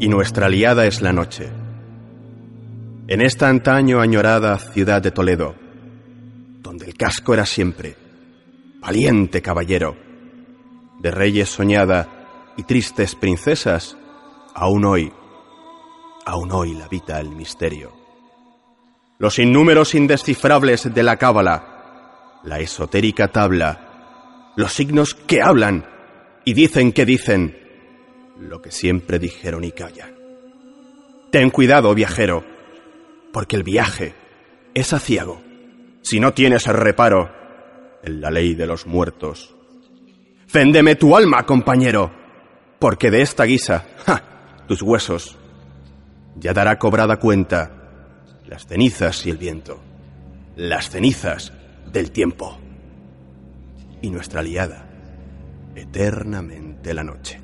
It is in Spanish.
Y nuestra aliada es la noche. En esta antaño añorada ciudad de Toledo, donde el casco era siempre valiente caballero, de reyes soñada y tristes princesas, aún hoy, aún hoy la habita el misterio. Los innúmeros indescifrables de la cábala, la esotérica tabla, los signos que hablan y dicen que dicen, lo que siempre dijeron y callan. Ten cuidado, viajero, porque el viaje es aciago si no tienes reparo en la ley de los muertos. Féndeme tu alma, compañero, porque de esta guisa, ¡ja! tus huesos, ya dará cobrada cuenta las cenizas y el viento, las cenizas del tiempo y nuestra aliada, eternamente la noche.